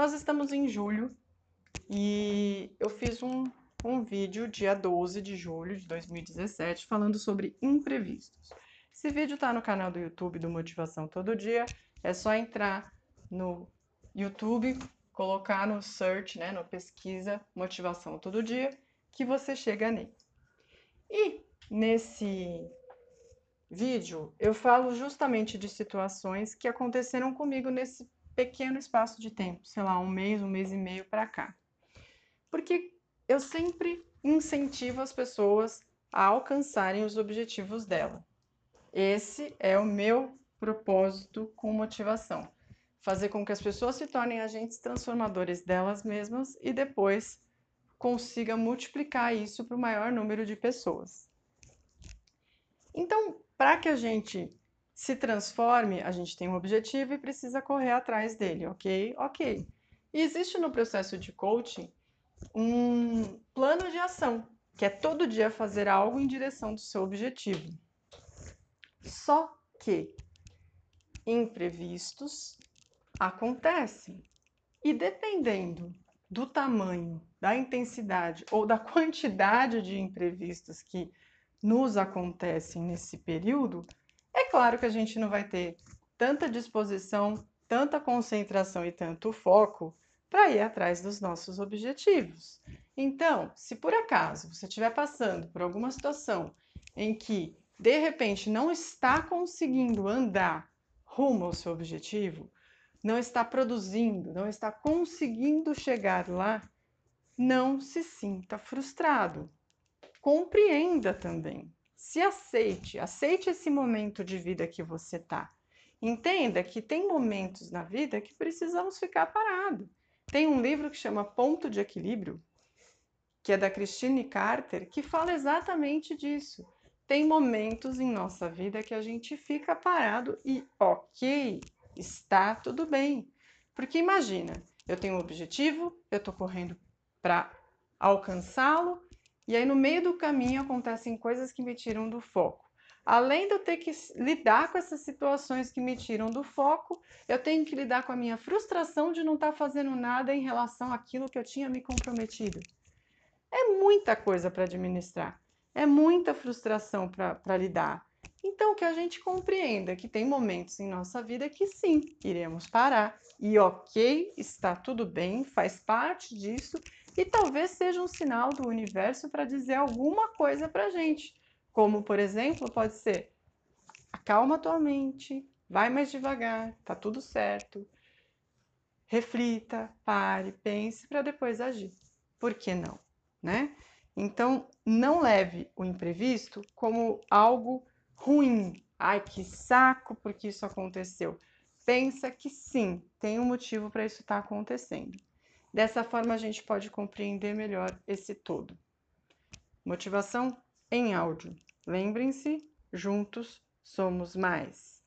Nós estamos em julho e eu fiz um, um vídeo dia 12 de julho de 2017 falando sobre imprevistos. Esse vídeo está no canal do YouTube do Motivação Todo Dia. É só entrar no YouTube, colocar no search, né, no pesquisa Motivação Todo Dia, que você chega nele. E nesse vídeo eu falo justamente de situações que aconteceram comigo nesse pequeno espaço de tempo, sei lá, um mês, um mês e meio para cá. Porque eu sempre incentivo as pessoas a alcançarem os objetivos dela. Esse é o meu propósito com motivação. Fazer com que as pessoas se tornem agentes transformadores delas mesmas e depois consiga multiplicar isso para o maior número de pessoas. Então, para que a gente se transforme, a gente tem um objetivo e precisa correr atrás dele, ok? Ok. E existe no processo de coaching um plano de ação, que é todo dia fazer algo em direção do seu objetivo. Só que imprevistos acontecem. E dependendo do tamanho, da intensidade ou da quantidade de imprevistos que nos acontecem nesse período, é claro que a gente não vai ter tanta disposição, tanta concentração e tanto foco para ir atrás dos nossos objetivos. Então, se por acaso você estiver passando por alguma situação em que de repente não está conseguindo andar rumo ao seu objetivo, não está produzindo, não está conseguindo chegar lá, não se sinta frustrado. Compreenda também se aceite, aceite esse momento de vida que você está. Entenda que tem momentos na vida que precisamos ficar parado. Tem um livro que chama Ponto de Equilíbrio, que é da Christine Carter, que fala exatamente disso. Tem momentos em nossa vida que a gente fica parado e ok, está tudo bem. Porque imagina, eu tenho um objetivo, eu estou correndo para alcançá-lo, e aí, no meio do caminho, acontecem coisas que me tiram do foco. Além de eu ter que lidar com essas situações que me tiram do foco, eu tenho que lidar com a minha frustração de não estar tá fazendo nada em relação àquilo que eu tinha me comprometido. É muita coisa para administrar, é muita frustração para lidar. Então, que a gente compreenda que tem momentos em nossa vida que sim, iremos parar e ok, está tudo bem, faz parte disso e talvez seja um sinal do universo para dizer alguma coisa para a gente. Como, por exemplo, pode ser: acalma tua mente, vai mais devagar, tá tudo certo. Reflita, pare, pense para depois agir. Por que não, né? Então, não leve o imprevisto como algo ruim. Ai, que saco porque isso aconteceu. Pensa que sim, tem um motivo para isso estar tá acontecendo. Dessa forma, a gente pode compreender melhor esse todo. Motivação em áudio. Lembrem-se, juntos somos mais.